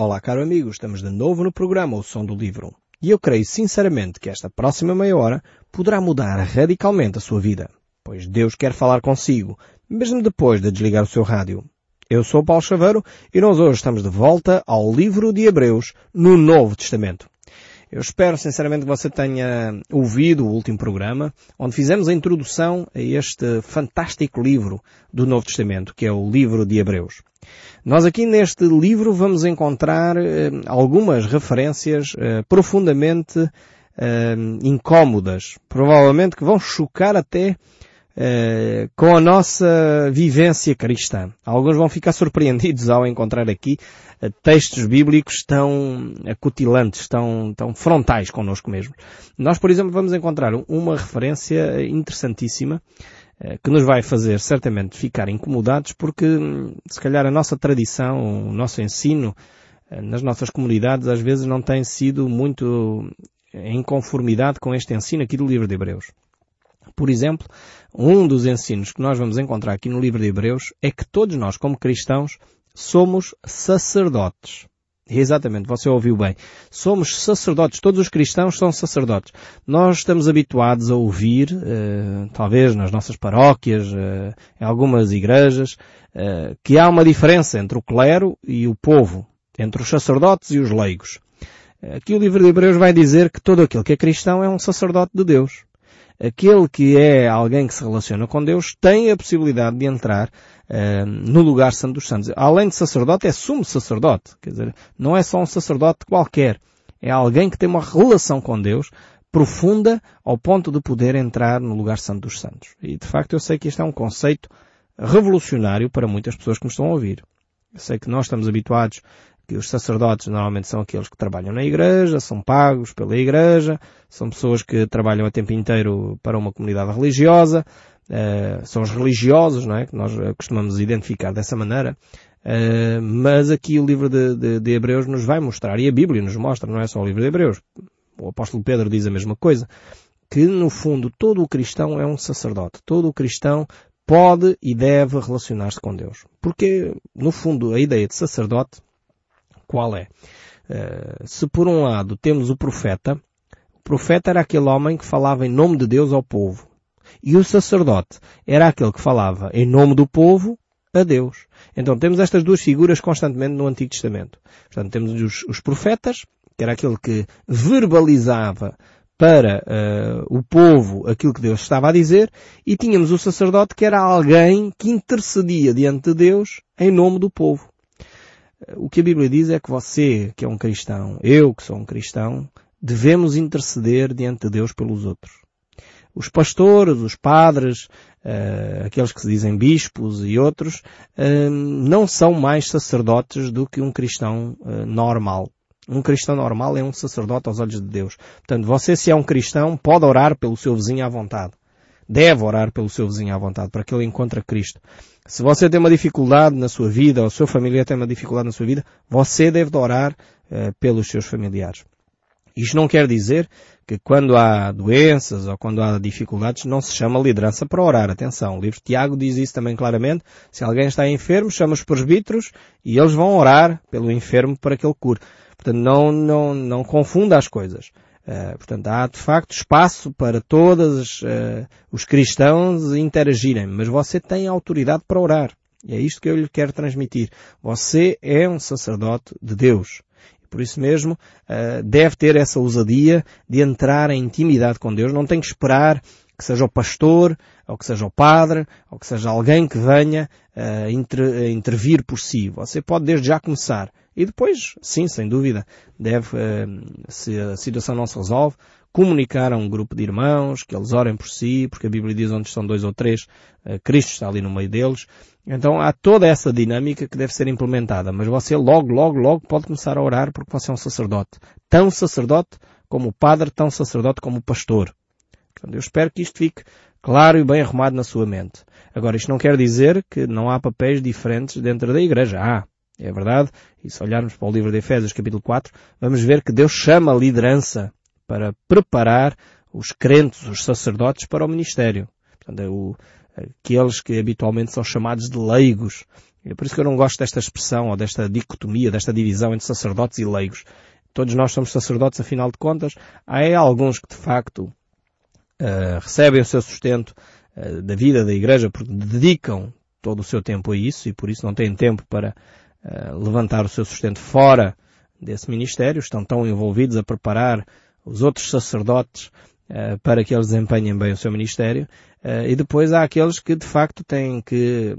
Olá, caro amigo, estamos de novo no programa O Som do Livro. E eu creio sinceramente que esta próxima meia hora poderá mudar radicalmente a sua vida, pois Deus quer falar consigo, mesmo depois de desligar o seu rádio. Eu sou Paulo Chaveiro e nós hoje estamos de volta ao livro de Hebreus no Novo Testamento. Eu espero sinceramente que você tenha ouvido o último programa, onde fizemos a introdução a este fantástico livro do Novo Testamento, que é o livro de Hebreus. Nós aqui neste livro vamos encontrar eh, algumas referências eh, profundamente eh, incómodas, provavelmente que vão chocar até eh, com a nossa vivência cristã. Alguns vão ficar surpreendidos ao encontrar aqui eh, textos bíblicos tão acutilantes, tão, tão frontais connosco mesmo. Nós, por exemplo, vamos encontrar uma referência interessantíssima eh, que nos vai fazer certamente ficar incomodados porque hum, se calhar a nossa tradição, o nosso ensino nas nossas comunidades às vezes não tem sido muito em conformidade com este ensino aqui do livro de Hebreus. Por exemplo, um dos ensinos que nós vamos encontrar aqui no livro de Hebreus é que todos nós, como cristãos, somos sacerdotes. Exatamente, você ouviu bem. Somos sacerdotes, todos os cristãos são sacerdotes. Nós estamos habituados a ouvir, eh, talvez nas nossas paróquias, eh, em algumas igrejas, eh, que há uma diferença entre o clero e o povo, entre os sacerdotes e os leigos. Aqui o livro de Hebreus vai dizer que todo aquele que é cristão é um sacerdote de Deus aquele que é alguém que se relaciona com Deus tem a possibilidade de entrar uh, no lugar santo dos santos. Além de sacerdote, é sumo sacerdote. Quer dizer, não é só um sacerdote qualquer. É alguém que tem uma relação com Deus profunda ao ponto de poder entrar no lugar santo dos santos. E de facto eu sei que este é um conceito revolucionário para muitas pessoas que me estão a ouvir. Eu sei que nós estamos habituados que os sacerdotes normalmente são aqueles que trabalham na igreja, são pagos pela igreja, são pessoas que trabalham a tempo inteiro para uma comunidade religiosa, uh, são os religiosos, não é? Que nós costumamos identificar dessa maneira. Uh, mas aqui o livro de, de, de, Hebreus nos vai mostrar, e a Bíblia nos mostra, não é só o livro de Hebreus. O apóstolo Pedro diz a mesma coisa, que no fundo todo o cristão é um sacerdote. Todo o cristão pode e deve relacionar-se com Deus. Porque, no fundo, a ideia de sacerdote qual é? Uh, se por um lado temos o profeta, o profeta era aquele homem que falava em nome de Deus ao povo. E o sacerdote era aquele que falava em nome do povo a Deus. Então temos estas duas figuras constantemente no Antigo Testamento. Portanto, temos os, os profetas, que era aquele que verbalizava para uh, o povo aquilo que Deus estava a dizer, e tínhamos o sacerdote que era alguém que intercedia diante de Deus em nome do povo. O que a Bíblia diz é que você, que é um cristão, eu que sou um cristão, devemos interceder diante de Deus pelos outros. Os pastores, os padres, uh, aqueles que se dizem bispos e outros, uh, não são mais sacerdotes do que um cristão uh, normal. Um cristão normal é um sacerdote aos olhos de Deus. Portanto, você se é um cristão, pode orar pelo seu vizinho à vontade. Deve orar pelo seu vizinho à vontade, para que ele encontre Cristo. Se você tem uma dificuldade na sua vida, ou a sua família tem uma dificuldade na sua vida, você deve orar uh, pelos seus familiares. Isto não quer dizer que quando há doenças ou quando há dificuldades não se chama liderança para orar. Atenção, o livro de Tiago diz isso também claramente. Se alguém está enfermo, chama os presbíteros e eles vão orar pelo enfermo para que ele cure. Portanto, não, não, não confunda as coisas. Uh, portanto, há de facto espaço para todos uh, os cristãos interagirem, mas você tem autoridade para orar. E é isto que eu lhe quero transmitir. Você é um sacerdote de Deus. Por isso mesmo, uh, deve ter essa ousadia de entrar em intimidade com Deus. Não tem que esperar que seja o pastor, ou que seja o padre, ou que seja alguém que venha uh, inter, intervir por si. Você pode desde já começar. E depois, sim, sem dúvida, deve, eh, se a situação não se resolve, comunicar a um grupo de irmãos, que eles orem por si, porque a Bíblia diz onde estão dois ou três, eh, Cristo está ali no meio deles. Então há toda essa dinâmica que deve ser implementada, mas você logo, logo, logo pode começar a orar porque você é um sacerdote. Tão sacerdote como o padre, tão sacerdote como o pastor. Portanto, eu espero que isto fique claro e bem arrumado na sua mente. Agora, isto não quer dizer que não há papéis diferentes dentro da igreja. Há. É verdade. E se olharmos para o livro de Efésios, capítulo 4, vamos ver que Deus chama a liderança para preparar os crentes, os sacerdotes, para o ministério. Portanto, é o, aqueles que habitualmente são chamados de leigos. É por isso que eu não gosto desta expressão ou desta dicotomia, desta divisão entre sacerdotes e leigos. Todos nós somos sacerdotes, afinal de contas. Há alguns que de facto uh, recebem o seu sustento uh, da vida da igreja porque dedicam todo o seu tempo a isso e por isso não têm tempo para uh, levantar o seu sustento fora desse ministério. Estão tão envolvidos a preparar os outros sacerdotes para que eles desempenhem bem o seu ministério. e depois há aqueles que de facto têm que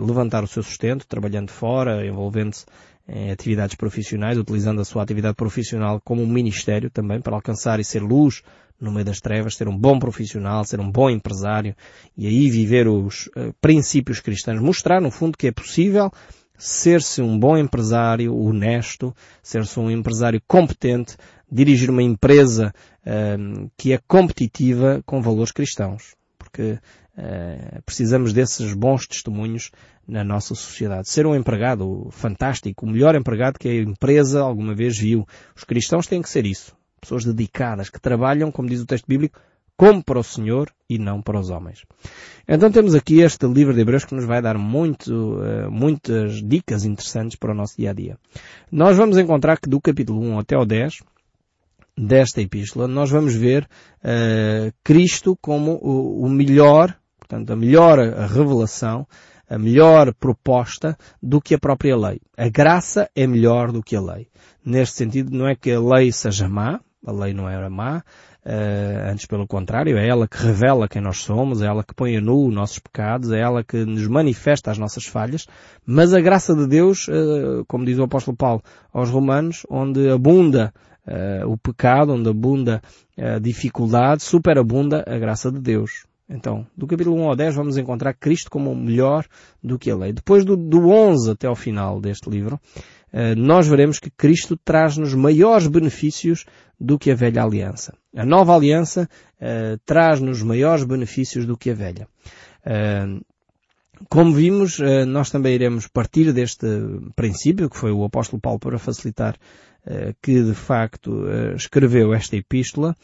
levantar o seu sustento, trabalhando fora, envolvendo-se em atividades profissionais, utilizando a sua atividade profissional como um ministério também para alcançar e ser luz no meio das trevas, ser um bom profissional, ser um bom empresário e aí viver os uh, princípios cristãos, mostrar no fundo que é possível ser-se um bom empresário honesto, ser-se um empresário competente, dirigir uma empresa uh, que é competitiva com valores cristãos. Porque uh, precisamos desses bons testemunhos na nossa sociedade. Ser um empregado fantástico, o melhor empregado que a empresa alguma vez viu. Os cristãos têm que ser isso. Pessoas dedicadas, que trabalham, como diz o texto bíblico, como para o Senhor e não para os homens. Então temos aqui este livro de Hebreus que nos vai dar muito, uh, muitas dicas interessantes para o nosso dia a dia. Nós vamos encontrar que do capítulo 1 até o 10 desta epístola, nós vamos ver uh, Cristo como o, o melhor, portanto, a melhor revelação a melhor proposta do que a própria lei. A graça é melhor do que a lei. Neste sentido, não é que a lei seja má, a lei não era má, uh, antes pelo contrário, é ela que revela quem nós somos, é ela que põe a nu os nossos pecados, é ela que nos manifesta as nossas falhas, mas a graça de Deus, uh, como diz o apóstolo Paulo aos romanos, onde abunda uh, o pecado, onde abunda a dificuldade, superabunda a graça de Deus. Então, do capítulo 1 ao 10 vamos encontrar Cristo como melhor do que a lei. Depois do, do 11 até ao final deste livro, eh, nós veremos que Cristo traz-nos maiores benefícios do que a velha aliança. A nova aliança uh, traz-nos maiores benefícios do que a velha. Uh, como vimos, uh, nós também iremos partir deste princípio, que foi o apóstolo Paulo para facilitar que de facto escreveu esta epístola,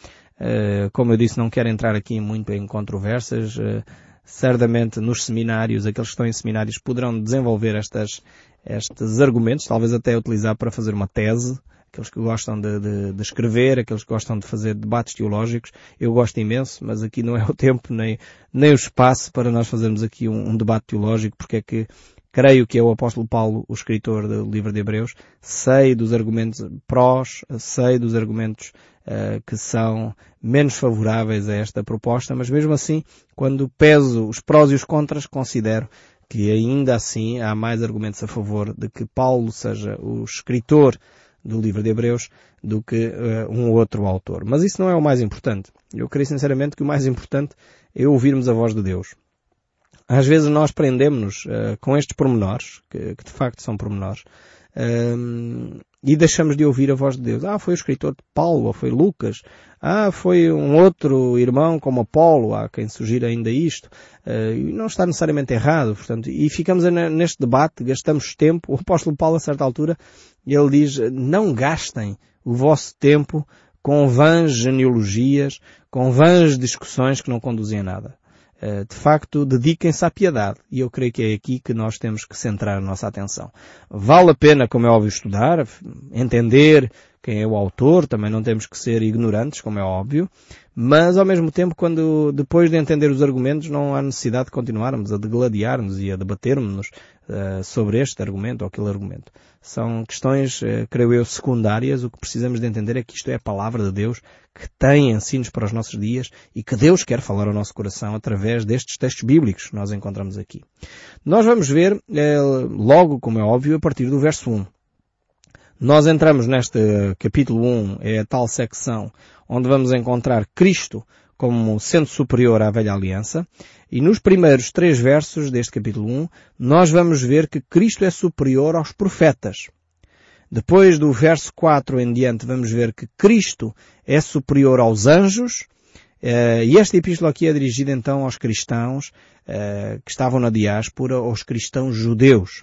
como eu disse, não quero entrar aqui muito em controvérsias. Uh, certamente nos seminários, aqueles que estão em seminários poderão desenvolver estas, estes argumentos, talvez até utilizar para fazer uma tese. Aqueles que gostam de, de, de, escrever, aqueles que gostam de fazer debates teológicos, eu gosto imenso, mas aqui não é o tempo nem, nem o espaço para nós fazermos aqui um, um debate teológico, porque é que creio que é o apóstolo Paulo, o escritor do livro de Hebreus, sei dos argumentos prós, sei dos argumentos uh, que são menos favoráveis a esta proposta, mas mesmo assim, quando peso os prós e os contras, considero que ainda assim há mais argumentos a favor de que Paulo seja o escritor do livro de Hebreus do que uh, um outro autor. Mas isso não é o mais importante. Eu creio sinceramente que o mais importante é ouvirmos a voz de Deus. Às vezes nós prendemos uh, com estes pormenores, que, que, de facto são pormenores, um, e deixamos de ouvir a voz de Deus. Ah, foi o escritor de Paulo, ou foi Lucas. Ah, foi um outro irmão como Apolo, há quem sugira ainda isto. Uh, não está necessariamente errado, portanto, e ficamos neste debate, gastamos tempo. O apóstolo Paulo, a certa altura, ele diz, não gastem o vosso tempo com vãs genealogias, com vãs discussões que não conduzem a nada. Eh, de facto, dediquem-se à piedade. E eu creio que é aqui que nós temos que centrar a nossa atenção. Vale a pena, como é óbvio, estudar, entender quem é o autor, também não temos que ser ignorantes, como é óbvio, mas ao mesmo tempo, quando depois de entender os argumentos, não há necessidade de continuarmos a degladiar-nos e a debatermos uh, sobre este argumento ou aquele argumento. São questões, uh, creio eu, secundárias. O que precisamos de entender é que isto é a palavra de Deus que tem ensinos para os nossos dias e que Deus quer falar ao nosso coração através destes textos bíblicos que nós encontramos aqui. Nós vamos ver, uh, logo, como é óbvio, a partir do verso 1. Nós entramos neste capítulo 1, é a tal secção onde vamos encontrar Cristo como sendo superior à velha aliança, e nos primeiros três versos deste capítulo 1, nós vamos ver que Cristo é superior aos profetas. Depois do verso 4 em diante, vamos ver que Cristo é superior aos anjos, eh, e esta epístola aqui é dirigida então aos cristãos eh, que estavam na diáspora, aos cristãos judeus.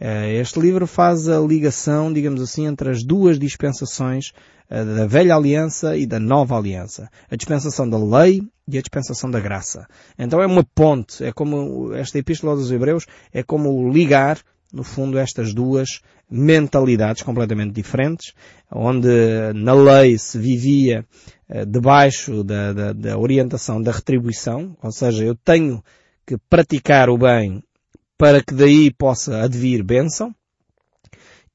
Eh, este livro faz a ligação, digamos assim, entre as duas dispensações eh, da velha aliança e da nova aliança. A dispensação da lei e a dispensação da graça. Então é uma ponte, é como esta epístola dos Hebreus, é como ligar no fundo, estas duas mentalidades completamente diferentes, onde na lei se vivia eh, debaixo da, da, da orientação da retribuição, ou seja, eu tenho que praticar o bem para que daí possa advir bênção,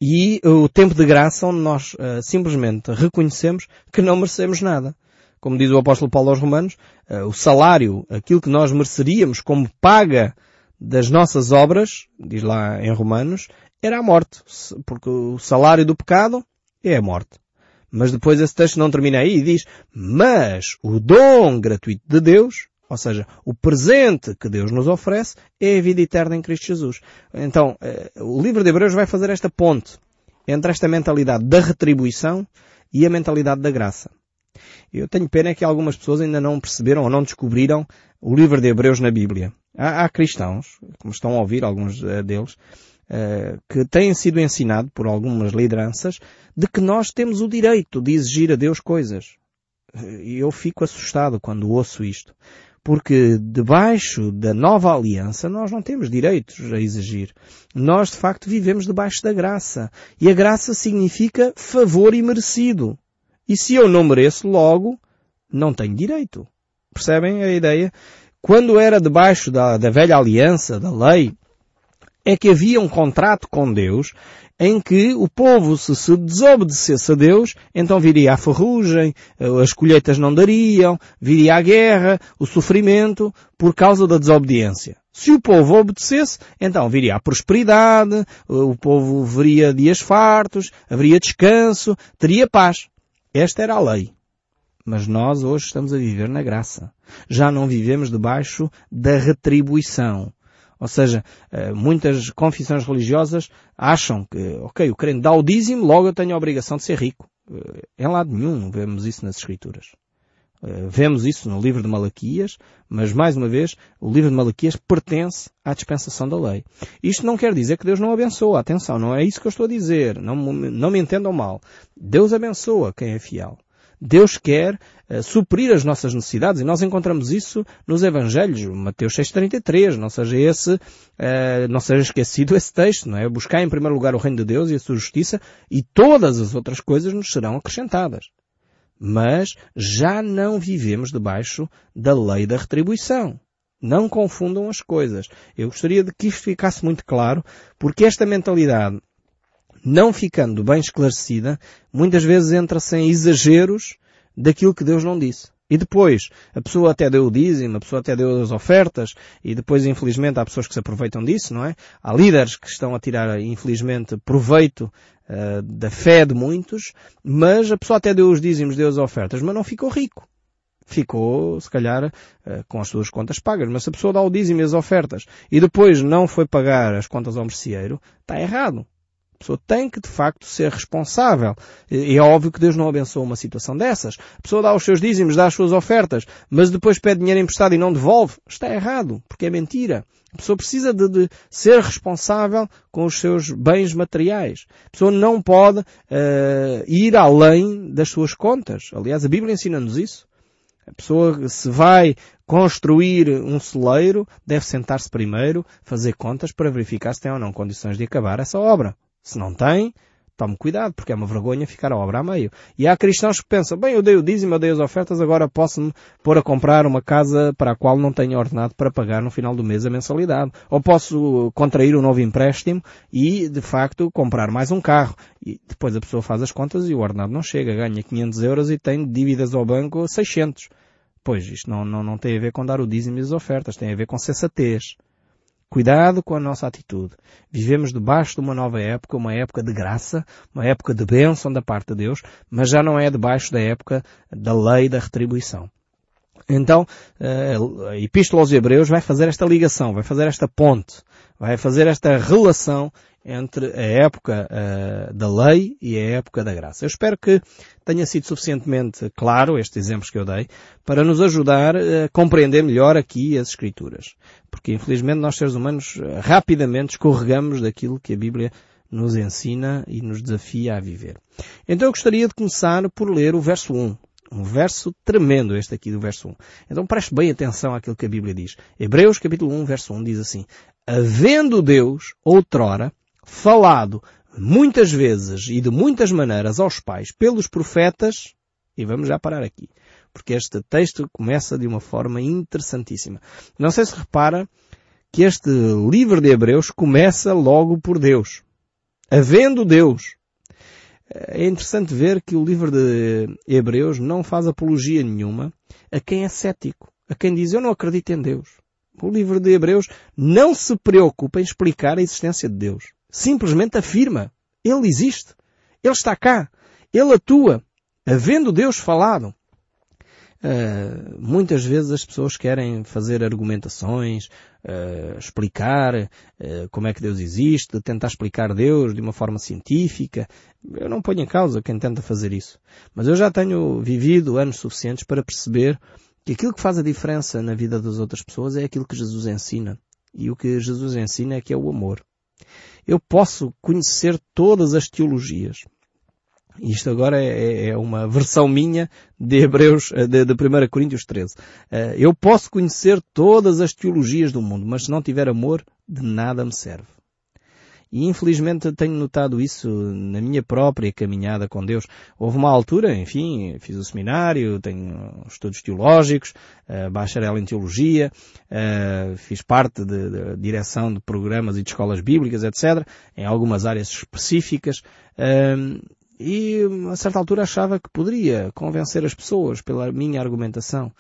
e o tempo de graça onde nós uh, simplesmente reconhecemos que não merecemos nada. Como diz o apóstolo Paulo aos Romanos, uh, o salário, aquilo que nós mereceríamos como paga das nossas obras, diz lá em Romanos, era a morte. Porque o salário do pecado é a morte. Mas depois esse texto não termina aí e diz, mas o dom gratuito de Deus, ou seja, o presente que Deus nos oferece, é a vida eterna em Cristo Jesus. Então, eh, o livro de Hebreus vai fazer esta ponte entre esta mentalidade da retribuição e a mentalidade da graça. Eu tenho pena que algumas pessoas ainda não perceberam ou não descobriram o livro de Hebreus na Bíblia. Há, há cristãos, como estão a ouvir alguns uh, deles, uh, que têm sido ensinados por algumas lideranças de que nós temos o direito de exigir a Deus coisas. Eu fico assustado quando ouço isto. Porque debaixo da nova aliança nós não temos direitos a exigir. Nós de facto vivemos debaixo da graça. E a graça significa favor imerecido. E se eu não mereço logo, não tenho direito. Percebem a ideia? Quando era debaixo da, da velha aliança, da lei, é que havia um contrato com Deus em que o povo, se se desobedecesse a Deus, então viria a ferrugem, as colheitas não dariam, viria a guerra, o sofrimento, por causa da desobediência. Se o povo obedecesse, então viria a prosperidade, o povo veria dias fartos, haveria descanso, teria paz. Esta era a lei. Mas nós hoje estamos a viver na graça. Já não vivemos debaixo da retribuição. Ou seja, eh, muitas confissões religiosas acham que, ok, o crente dá o dízimo, logo eu tenho a obrigação de ser rico. Eh, em lado nenhum vemos isso nas Escrituras. Eh, vemos isso no livro de Malaquias, mas mais uma vez, o livro de Malaquias pertence à dispensação da lei. Isto não quer dizer que Deus não abençoa. Atenção, não é isso que eu estou a dizer. Não, não me entendam mal. Deus abençoa quem é fiel. Deus quer uh, suprir as nossas necessidades e nós encontramos isso nos Evangelhos, Mateus 6,33, não seja esse, uh, não seja esquecido esse texto, não é? Buscar em primeiro lugar o reino de Deus e a sua justiça e todas as outras coisas nos serão acrescentadas. Mas já não vivemos debaixo da lei da retribuição. Não confundam as coisas. Eu gostaria de que isto ficasse muito claro, porque esta mentalidade não ficando bem esclarecida, muitas vezes entra-se em exageros daquilo que Deus não disse. E depois, a pessoa até deu o dízimo, a pessoa até deu as ofertas, e depois, infelizmente, há pessoas que se aproveitam disso, não é? Há líderes que estão a tirar, infelizmente, proveito uh, da fé de muitos, mas a pessoa até deu os dízimos, deu as ofertas, mas não ficou rico. Ficou, se calhar, uh, com as suas contas pagas. Mas se a pessoa dá o dízimo e as ofertas, e depois não foi pagar as contas ao merceeiro, está errado pessoa tem que, de facto, ser responsável. E é óbvio que Deus não abençoa uma situação dessas. A pessoa dá os seus dízimos, dá as suas ofertas, mas depois pede dinheiro emprestado e não devolve. Está errado, porque é mentira. A pessoa precisa de, de ser responsável com os seus bens materiais. A pessoa não pode uh, ir além das suas contas. Aliás, a Bíblia ensina-nos isso. A pessoa se vai construir um celeiro, deve sentar-se primeiro, fazer contas para verificar se tem ou não condições de acabar essa obra. Se não tem, tome cuidado, porque é uma vergonha ficar a obra a meio. E há cristãos que pensam, bem, eu dei o dízimo, eu dei as ofertas, agora posso-me pôr a comprar uma casa para a qual não tenho ordenado para pagar no final do mês a mensalidade. Ou posso contrair um novo empréstimo e, de facto, comprar mais um carro. E depois a pessoa faz as contas e o ordenado não chega, ganha 500 euros e tem dívidas ao banco 600. Pois, isto não, não, não tem a ver com dar o dízimo e as ofertas, tem a ver com sensatez. Cuidado com a nossa atitude. Vivemos debaixo de uma nova época, uma época de graça, uma época de bênção da parte de Deus, mas já não é debaixo da época da lei da retribuição. Então, eh, a Epístola aos Hebreus vai fazer esta ligação, vai fazer esta ponte, vai fazer esta relação entre a época uh, da lei e a época da graça. Eu espero que tenha sido suficientemente claro estes exemplos que eu dei para nos ajudar a compreender melhor aqui as Escrituras. Porque infelizmente nós seres humanos eh, rapidamente escorregamos daquilo que a Bíblia nos ensina e nos desafia a viver. Então eu gostaria de começar por ler o verso 1. Um verso tremendo este aqui do verso 1. Então preste bem atenção àquilo que a Bíblia diz. Hebreus capítulo 1 verso 1 diz assim, Havendo Deus, outrora, falado muitas vezes e de muitas maneiras aos pais pelos profetas, e vamos já parar aqui, porque este texto começa de uma forma interessantíssima. Não sei se repara que este livro de Hebreus começa logo por Deus. Havendo Deus. É interessante ver que o livro de Hebreus não faz apologia nenhuma a quem é cético, a quem diz eu não acredito em Deus. O livro de Hebreus não se preocupa em explicar a existência de Deus. Simplesmente afirma. Ele existe. Ele está cá. Ele atua. Havendo Deus falado. Uh, muitas vezes as pessoas querem fazer argumentações, uh, explicar uh, como é que Deus existe, tentar explicar Deus de uma forma científica. Eu não ponho em causa quem tenta fazer isso. Mas eu já tenho vivido anos suficientes para perceber que aquilo que faz a diferença na vida das outras pessoas é aquilo que Jesus ensina. E o que Jesus ensina é que é o amor. Eu posso conhecer todas as teologias. Isto agora é, é, é uma versão minha de Hebreus, eh, de, de 1 Coríntios 13. Eh, eu posso conhecer todas as teologias do mundo, mas se não tiver amor, de nada me serve. E infelizmente tenho notado isso na minha própria caminhada com Deus. Houve uma altura, enfim, fiz o seminário, tenho estudos teológicos, uh, bacharel em teologia, uh, fiz parte de, de, direção de programas e de escolas bíblicas, etc., em algumas áreas específicas. Uh, e a certa altura achava que poderia convencer as pessoas pela minha argumentação,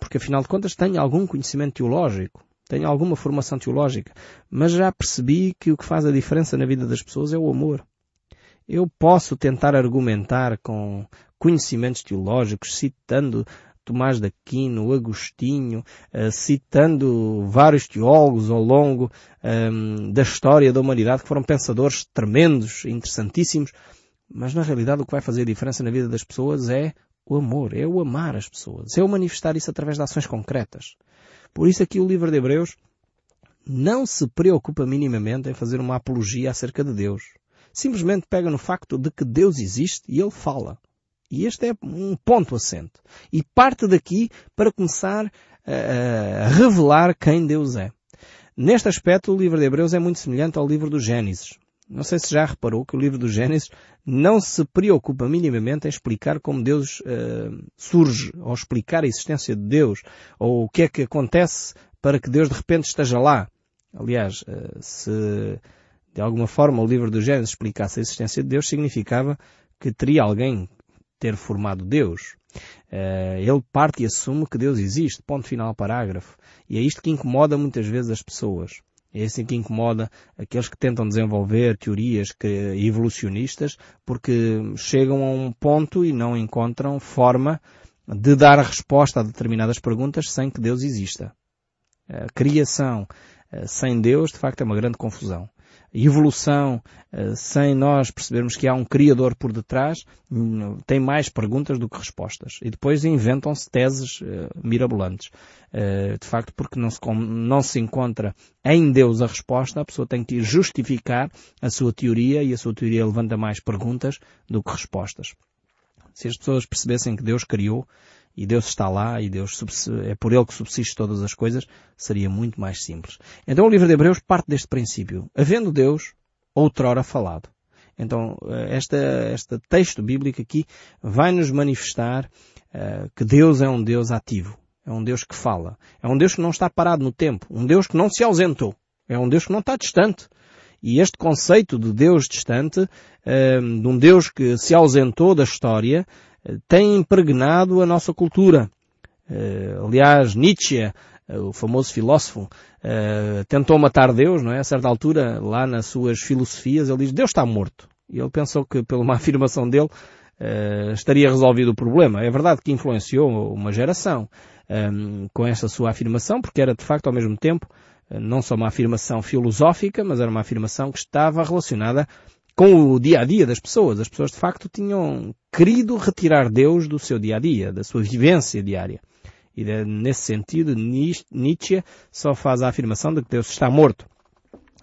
porque afinal de contas tenho algum conhecimento teológico tenho alguma formação teológica, mas já percebi que o que faz a diferença na vida das pessoas é o amor. Eu posso tentar argumentar com conhecimentos teológicos, citando Tomás de Aquino, Agostinho, uh, citando vários teólogos ao longo um, ehm, da história da humanidade que foram pensadores tremendos, interessantíssimos, mas na realidade o que vai fazer a diferença na vida das pessoas é o amor, é o amar as pessoas, é o manifestar isso através de ações concretas. Por isso aqui o livro de Hebreus não se preocupa minimamente em fazer uma apologia acerca de Deus. Simplesmente pega no facto de que Deus existe e Ele fala. E este é um ponto assente. E parte daqui para começar a, a revelar quem Deus é. Neste aspecto, o livro de Hebreus é muito semelhante ao livro do Gênesis. Não sei se já reparou que o livro do Gênesis não se preocupa minimamente em explicar como Deus uh, surge, ou explicar a existência de Deus, ou o que é que acontece para que Deus de repente esteja lá. Aliás, uh, se de alguma forma o livro do Gênesis explicasse a existência de Deus, significava que teria alguém ter formado Deus. Uh, ele parte e assume que Deus existe. Ponto final parágrafo. E é isto que incomoda muitas vezes as pessoas. É assim que incomoda aqueles que tentam desenvolver teorias evolucionistas porque chegam a um ponto e não encontram forma de dar a resposta a determinadas perguntas sem que Deus exista. A criação eh, sem Deus, de facto, é uma grande confusão evolução eh, sem nós percebermos que há um criador por detrás, tem mais perguntas do que respostas. E depois inventam-se teses eh, mirabolantes. Eh, de facto, porque não se, não se encontra em Deus a resposta, a pessoa tem que justificar a sua teoria e a sua teoria levanta mais perguntas do que respostas. Se as pessoas percebessem que Deus criou, e Deus está lá e Deus é por Ele que subsiste todas as coisas, seria muito mais simples. Então o livro de Hebreus parte deste princípio. Havendo Deus, outrora falado. Então, eh, este texto bíblico aqui vai nos manifestar uh, que Deus é um Deus ativo. É um Deus que fala. É um Deus que não está parado no tempo. Um Deus que não se ausentou. É um Deus que não está distante. E este conceito de Deus distante, uh, de um Deus que se ausentou da história, tem impregnado a nossa cultura. Eh, aliás, Nietzsche, eh, o famoso filósofo, eh, tentou matar Deus, não é? A certa altura, lá nas suas filosofias, ele diz, Deus está morto. E ele pensou que, pela uma afirmação dele, estaria resolvido o problema. É verdade que influenciou uma geração com essa sua afirmação, porque era de facto ao mesmo tempo não só uma afirmação filosófica, mas era uma afirmação que estava relacionada com o dia a dia das pessoas. As pessoas de facto tinham querido retirar Deus do seu dia a dia, da sua vivência diária. E nesse sentido, Nietzsche só faz a afirmação de que Deus está morto.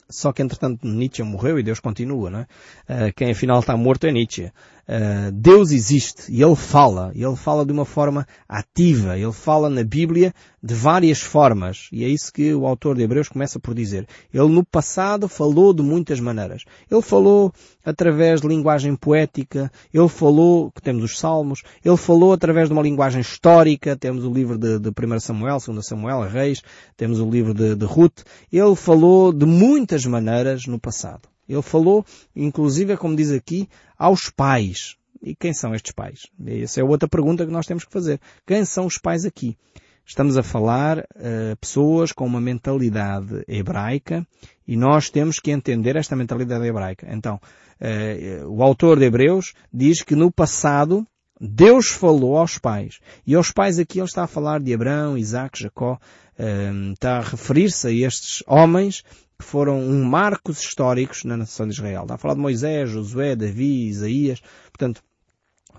Só que entretanto Nietzsche morreu e Deus continua, não é? Uh, quem afinal está morto é Nietzsche. Uh, Deus existe e Ele fala. E Ele fala de uma forma ativa. Ele fala na Bíblia de várias formas. E é isso que o autor de Hebreus começa por dizer. Ele no passado falou de muitas maneiras. Ele falou através de linguagem poética. Ele falou, que temos os Salmos. Ele falou através de uma linguagem histórica. Temos o livro de, de 1 Samuel, 2 Samuel, Reis. Temos o livro de, de Ruth. Ele falou de muitas maneiras no passado. Ele falou, inclusive, como diz aqui, aos pais. E quem são estes pais? Essa é outra pergunta que nós temos que fazer. Quem são os pais aqui? Estamos a falar uh, pessoas com uma mentalidade hebraica e nós temos que entender esta mentalidade hebraica. Então, uh, o autor de Hebreus diz que no passado Deus falou aos pais. E aos pais aqui ele está a falar de Abraão, Isaac, Jacó, uh, está a referir-se a estes homens que foram um marcos históricos na nação de Israel. Está a falar de Moisés, Josué, Davi, Isaías. Portanto,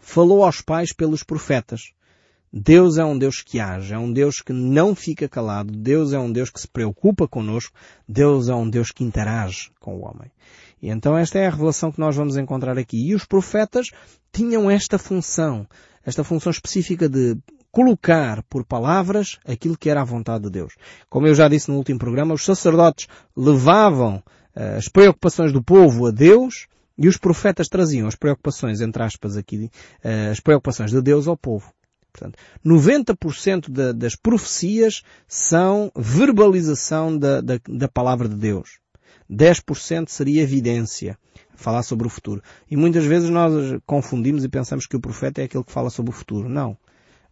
falou aos pais pelos profetas. Deus é um Deus que age, é um Deus que não fica calado, Deus é um Deus que se preocupa conosco, Deus é um Deus que interage com o homem. E então esta é a revelação que nós vamos encontrar aqui. E os profetas tinham esta função, esta função específica de colocar por palavras aquilo que era a vontade de Deus. Como eu já disse no último programa, os sacerdotes levavam uh, as preocupações do povo a Deus e os profetas traziam as preocupações, entre aspas aqui, uh, as preocupações de Deus ao povo. Portanto, 90% de, das profecias são verbalização da, da, da palavra de Deus. 10% seria evidência, falar sobre o futuro. E muitas vezes nós confundimos e pensamos que o profeta é aquele que fala sobre o futuro. Não.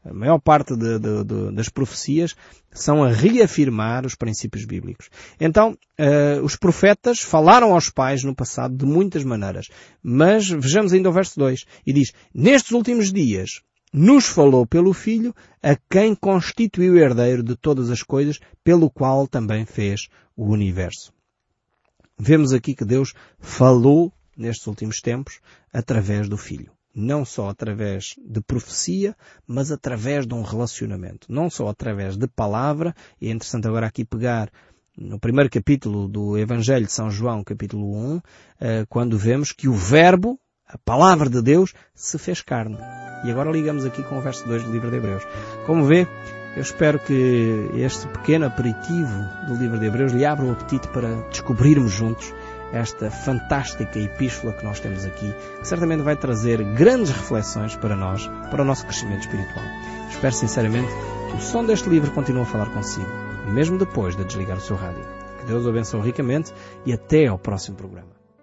A maior parte de, de, de, das profecias são a reafirmar os princípios bíblicos. Então, uh, os profetas falaram aos pais no passado de muitas maneiras. Mas vejamos ainda o verso 2. E diz, nestes últimos dias, nos falou pelo Filho, a quem constituiu herdeiro de todas as coisas, pelo qual também fez o universo. Vemos aqui que Deus falou nestes últimos tempos através do Filho não só através de profecia, mas através de um relacionamento. Não só através de palavra, e é interessante agora aqui pegar no primeiro capítulo do Evangelho de São João, capítulo 1, eh, quando vemos que o Verbo, a palavra de Deus, se fez carne. E agora ligamos aqui com o verso 2 do livro de Hebreus. Como vê, eu espero que este pequeno aperitivo do livro de Hebreus lhe abra o apetite para descobrirmos juntos esta fantástica epístola que nós temos aqui, que certamente vai trazer grandes reflexões para nós, para o nosso crescimento espiritual. Espero sinceramente que o som deste livro continue a falar consigo, mesmo depois de desligar o seu rádio. Que Deus o abençoe ricamente e até ao próximo programa.